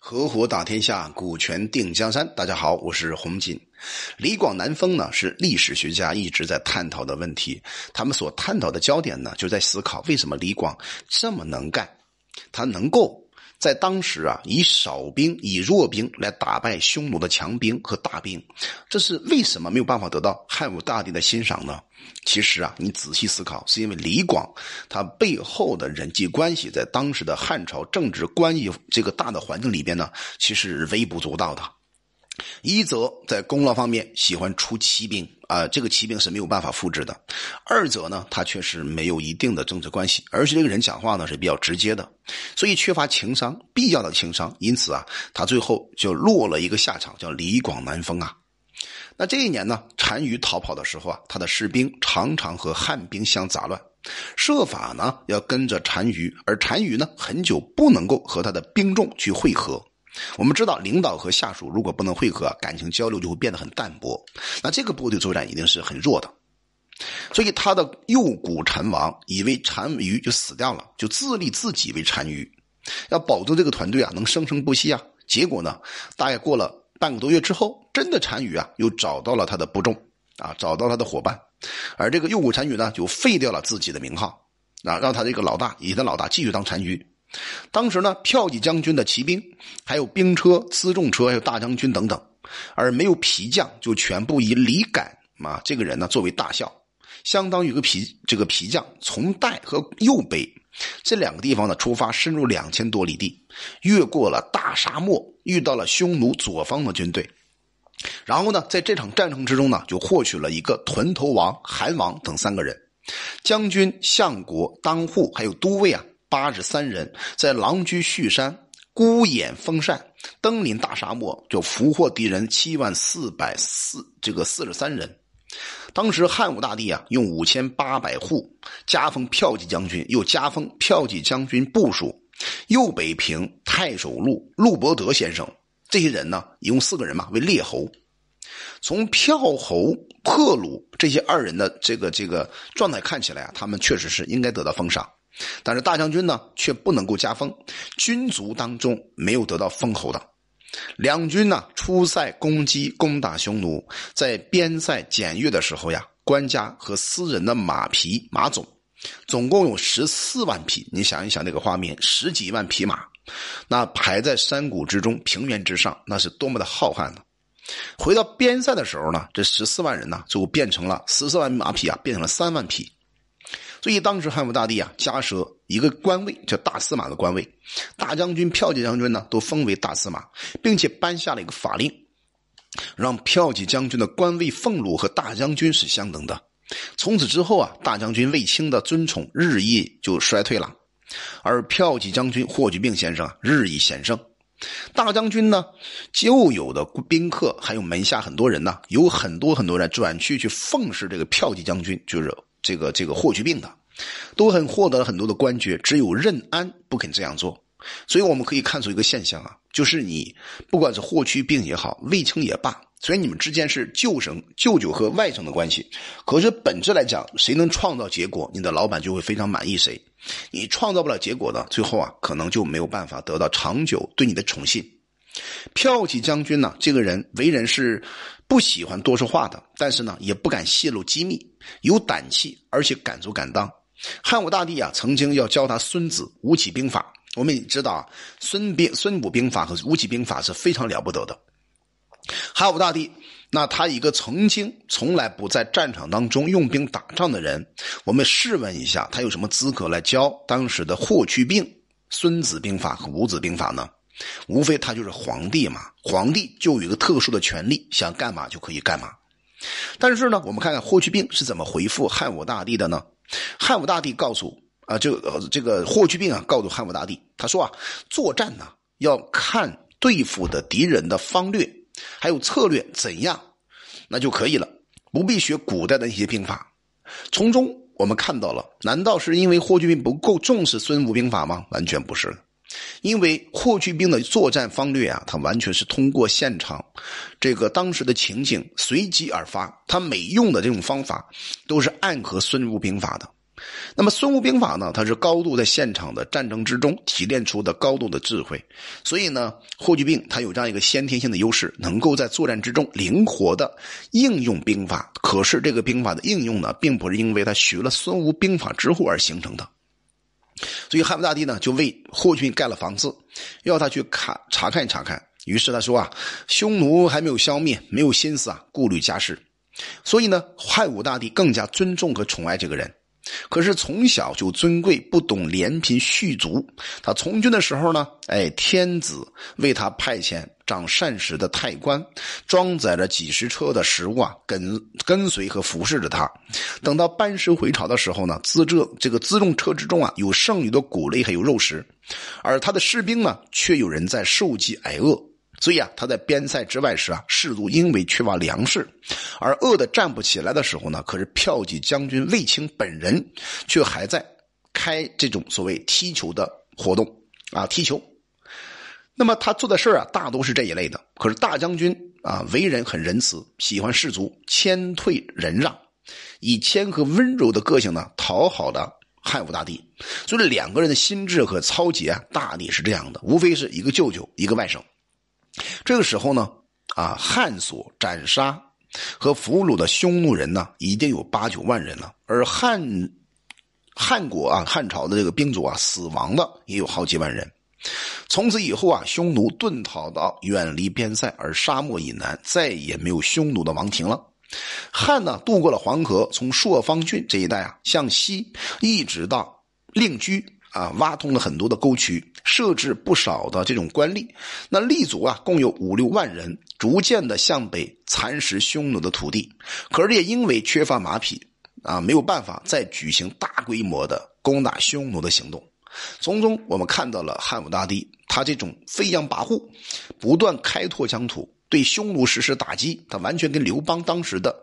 合伙打天下，股权定江山。大家好，我是洪锦。李广南风呢，是历史学家一直在探讨的问题。他们所探讨的焦点呢，就在思考为什么李广这么能干，他能够在当时啊，以少兵、以弱兵来打败匈奴的强兵和大兵，这是为什么没有办法得到汉武大帝的欣赏呢？其实啊，你仔细思考，是因为李广他背后的人际关系，在当时的汉朝政治关系这个大的环境里边呢，其实微不足道的。一则在功劳方面喜欢出奇兵啊，这个骑兵是没有办法复制的；二则呢，他确实没有一定的政治关系，而且这个人讲话呢是比较直接的，所以缺乏情商，必要的情商。因此啊，他最后就落了一个下场，叫李广难封啊。那这一年呢，单于逃跑的时候啊，他的士兵常常和汉兵相杂乱，设法呢要跟着单于，而单于呢很久不能够和他的兵众去会合。我们知道，领导和下属如果不能会合，感情交流就会变得很淡薄。那这个部队作战一定是很弱的，所以他的右股单王以为单于就死掉了，就自立自己为单于，要保证这个团队啊能生生不息啊。结果呢，大概过了。半个多月之后，真的单于啊，又找到了他的部众啊，找到他的伙伴，而这个右股单于呢，就废掉了自己的名号，啊，让他这个老大以他老大继续当单于。当时呢，骠骑将军的骑兵，还有兵车、辎重车，还有大将军等等，而没有皮将，就全部以李敢啊这个人呢作为大校，相当于个皮这个皮将，从代和右北。这两个地方呢，出发深入两千多里地，越过了大沙漠，遇到了匈奴左方的军队，然后呢，在这场战争之中呢，就获取了一个屯头王、韩王等三个人，将军、相国、当户还有都尉啊，八十三人，在狼居胥山，孤眼封禅，登临大沙漠，就俘获敌人七万四百四这个四十三人。当时汉武大帝啊，用五千八百户加封骠骑将军，又加封骠骑将军部属右北平太守陆陆伯德先生。这些人呢，一共四个人嘛，为列侯。从票侯破虏这些二人的这个这个状态看起来啊，他们确实是应该得到封赏，但是大将军呢，却不能够加封，军族当中没有得到封侯的。两军呢出塞攻击攻打匈奴，在边塞检阅的时候呀，官家和私人的马匹马总，总共有十四万匹。你想一想那个画面，十几万匹马，那排在山谷之中、平原之上，那是多么的浩瀚呢？回到边塞的时候呢，这十四万人呢，就变成了十四万马匹啊，变成了三万匹。所以当时汉武大帝啊，加设一个官位叫大司马的官位，大将军、骠骑将军呢都封为大司马，并且颁下了一个法令，让骠骑将军的官位俸禄和大将军是相等的。从此之后啊，大将军卫青的尊崇日益就衰退了，而骠骑将军霍去病先生啊日益显盛。大将军呢，旧有的宾客还有门下很多人呢，有很多很多人转去去奉侍这个骠骑将军，就是。这个这个霍去病的，都很获得了很多的官爵，只有任安不肯这样做。所以我们可以看出一个现象啊，就是你不管是霍去病也好，卫青也罢，虽然你们之间是舅甥、舅舅和外甥的关系，可是本质来讲，谁能创造结果，你的老板就会非常满意谁。你创造不了结果的，最后啊，可能就没有办法得到长久对你的宠信。骠骑将军呢，这个人为人是不喜欢多说话的，但是呢，也不敢泄露机密，有胆气，而且敢做敢当。汉武大帝啊，曾经要教他孙子吴起兵法。我们也知道啊，孙兵孙武兵法和吴起兵法是非常了不得的。汉武大帝，那他一个曾经从来不在战场当中用兵打仗的人，我们试问一下，他有什么资格来教当时的霍去病孙子兵法和吴子兵法呢？无非他就是皇帝嘛，皇帝就有一个特殊的权利，想干嘛就可以干嘛。但是呢，我们看看霍去病是怎么回复汉武大帝的呢？汉武大帝告诉啊，这个这个霍去病啊，告诉汉武大帝，他说啊，作战呢要看对付的敌人的方略，还有策略怎样，那就可以了，不必学古代的那些兵法。从中我们看到了，难道是因为霍去病不够重视孙吴兵法吗？完全不是。因为霍去病的作战方略啊，他完全是通过现场这个当时的情景随机而发，他每用的这种方法都是暗合孙武兵法的。那么孙吴兵法呢，它是高度在现场的战争之中提炼出的高度的智慧，所以呢，霍去病他有这样一个先天性的优势，能够在作战之中灵活的应用兵法。可是这个兵法的应用呢，并不是因为他学了孙吴兵法之后而形成的。所以汉武大帝呢，就为霍去病盖了房子，要他去看查看查看。于是他说啊，匈奴还没有消灭，没有心思啊顾虑家事。所以呢，汉武大帝更加尊重和宠爱这个人。可是从小就尊贵，不懂怜贫恤族。他从军的时候呢，哎，天子为他派遣掌膳食的太官，装载着几十车的食物啊，跟跟随和服侍着他。等到班师回朝的时候呢，辎重这个辎重车之中啊，有剩余的谷类还有肉食，而他的士兵呢，却有人在受饥挨饿。所以啊，他在边塞之外时啊，士卒因为缺乏粮食，而饿得站不起来的时候呢，可是骠骑将军卫青本人却还在开这种所谓踢球的活动啊，踢球。那么他做的事啊，大都是这一类的。可是大将军啊，为人很仁慈，喜欢士卒，谦退忍让，以谦和温柔的个性呢，讨好了汉武大帝。所以两个人的心智和操节啊，大抵是这样的，无非是一个舅舅，一个外甥。这个时候呢，啊，汉所斩杀和俘虏的匈奴人呢，已经有八九万人了，而汉汉国啊，汉朝的这个兵卒啊，死亡的也有好几万人。从此以后啊，匈奴遁逃到远离边塞，而沙漠以南再也没有匈奴的王庭了。汉呢，渡过了黄河，从朔方郡这一带啊，向西一直到令居。啊，挖通了很多的沟渠，设置不少的这种官吏。那吏族啊，共有五六万人，逐渐的向北蚕食匈奴的土地。可是也因为缺乏马匹啊，没有办法再举行大规模的攻打匈奴的行动。从中我们看到了汉武大帝他这种飞扬跋扈，不断开拓疆土，对匈奴实施打击。他完全跟刘邦当时的，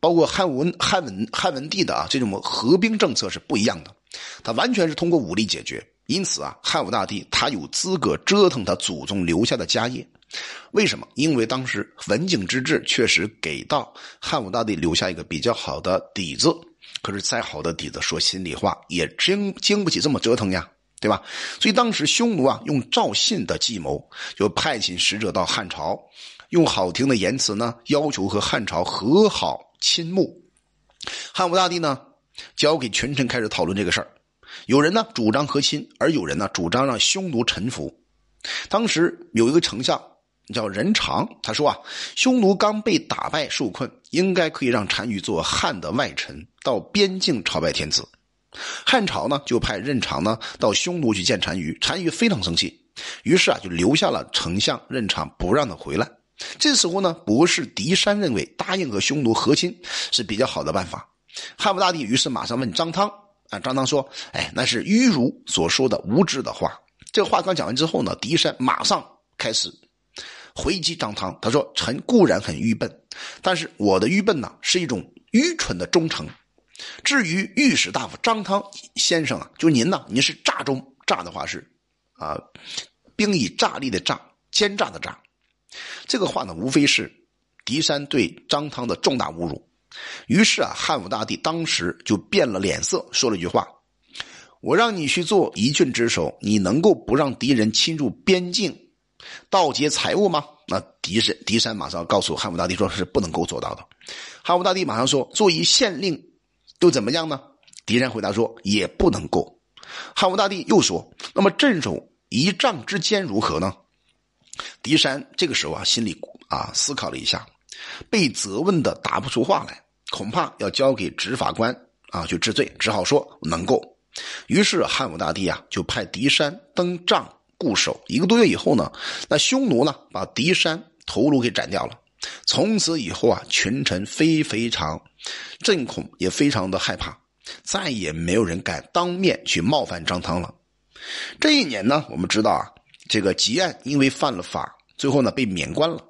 包括汉文汉文汉文帝的啊这种合兵政策是不一样的。他完全是通过武力解决，因此啊，汉武大帝他有资格折腾他祖宗留下的家业。为什么？因为当时文景之治确实给到汉武大帝留下一个比较好的底子。可是再好的底子，说心里话，也经经不起这么折腾呀，对吧？所以当时匈奴啊，用赵信的计谋，就派遣使者到汉朝，用好听的言辞呢，要求和汉朝和好亲睦。汉武大帝呢？交给群臣开始讨论这个事儿，有人呢主张和亲，而有人呢主张让匈奴臣服。当时有一个丞相叫任长，他说啊，匈奴刚被打败受困，应该可以让单于做汉的外臣，到边境朝拜天子。汉朝呢就派任长呢到匈奴去见单于，单于非常生气，于是啊就留下了丞相任长，不让他回来。这时候呢，博士狄山认为答应和匈奴和亲是比较好的办法。汉武大帝于是马上问张汤啊，张汤说：“哎，那是迂儒所说的无知的话。”这话刚讲完之后呢，狄山马上开始回击张汤。他说：“臣固然很愚笨，但是我的愚笨呢，是一种愚蠢的忠诚。至于御史大夫张汤先生啊，就您呢，您是诈中，诈的话是啊，兵以诈立的诈，奸诈的诈。这个话呢，无非是狄山对张汤的重大侮辱。”于是啊，汉武大帝当时就变了脸色，说了一句话：“我让你去做一郡之首，你能够不让敌人侵入边境，盗劫财物吗？”那狄山狄山马上告诉汉武大帝说：“是不能够做到的。”汉武大帝马上说：“做一县令又怎么样呢？”狄山回答说：“也不能够。”汉武大帝又说：“那么镇守一丈之间如何呢？”狄山这个时候啊，心里啊思考了一下。被责问的答不出话来，恐怕要交给执法官啊去治罪，只好说能够。于是汉武大帝啊就派狄山登帐固守。一个多月以后呢，那匈奴呢把狄山头颅给斩掉了。从此以后啊，群臣非非常震恐，也非常的害怕，再也没有人敢当面去冒犯张汤了。这一年呢，我们知道啊，这个吉案因为犯了法，最后呢被免官了。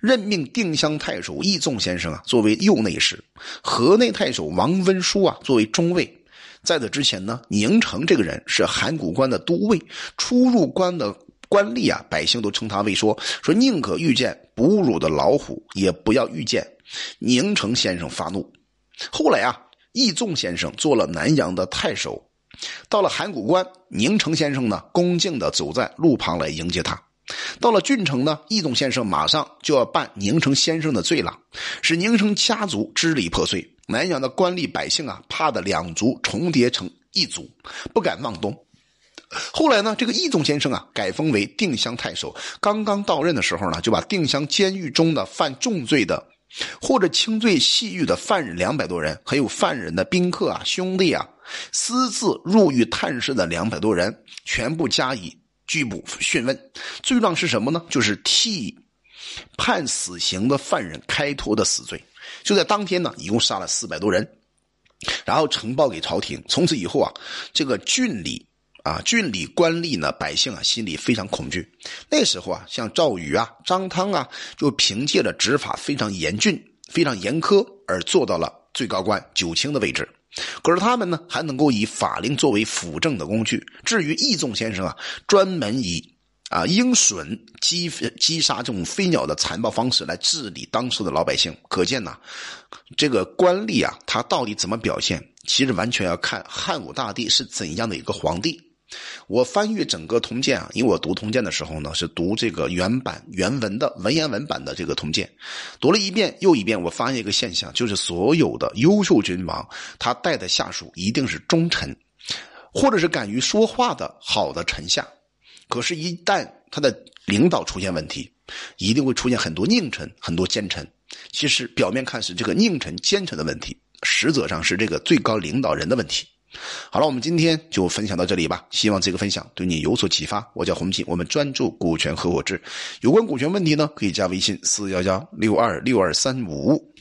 任命定襄太守义纵先生啊作为右内侍，河内太守王温书啊作为中尉。在此之前呢，宁城这个人是函谷关的都尉，出入关的官吏啊，百姓都称他为说说宁可遇见哺乳的老虎，也不要遇见宁城先生发怒。后来啊，义仲先生做了南阳的太守。到了函谷关，宁城先生呢，恭敬的走在路旁来迎接他。到了郡城呢，义仲先生马上就要办宁城先生的罪了，使宁城家族支离破碎。南阳的官吏百姓啊，怕的两族重叠成一族，不敢往东。后来呢，这个易仲先生啊，改封为定襄太守。刚刚到任的时候呢，就把定襄监狱中的犯重罪的或者轻罪细狱的犯人两百多人，还有犯人的宾客啊、兄弟啊，私自入狱探视的两百多人，全部加以。拘捕讯问，罪状是什么呢？就是替判死刑的犯人开脱的死罪。就在当天呢，一共杀了四百多人，然后呈报给朝廷。从此以后啊，这个郡里啊，郡里官吏呢，百姓啊，心里非常恐惧。那时候啊，像赵宇啊、张汤啊，就凭借着执法非常严峻、非常严苛，而做到了最高官九卿的位置。可是他们呢，还能够以法令作为辅政的工具。至于易仲先生啊，专门以啊鹰隼击击杀这种飞鸟的残暴方式来治理当时的老百姓，可见呐，这个官吏啊，他到底怎么表现，其实完全要看汉武大帝是怎样的一个皇帝。我翻阅整个《通鉴》啊，因为我读《通鉴》的时候呢，是读这个原版原文的文言文版的这个《通鉴》，读了一遍又一遍，我发现一个现象，就是所有的优秀君王，他带的下属一定是忠臣，或者是敢于说话的好的臣下。可是，一旦他的领导出现问题，一定会出现很多佞臣、很多奸臣。其实表面看是这个佞臣、奸臣的问题，实则上是这个最高领导人的问题。好了，我们今天就分享到这里吧。希望这个分享对你有所启发。我叫洪锦，我们专注股权合伙制，有关股权问题呢，可以加微信四幺幺六二六二三五。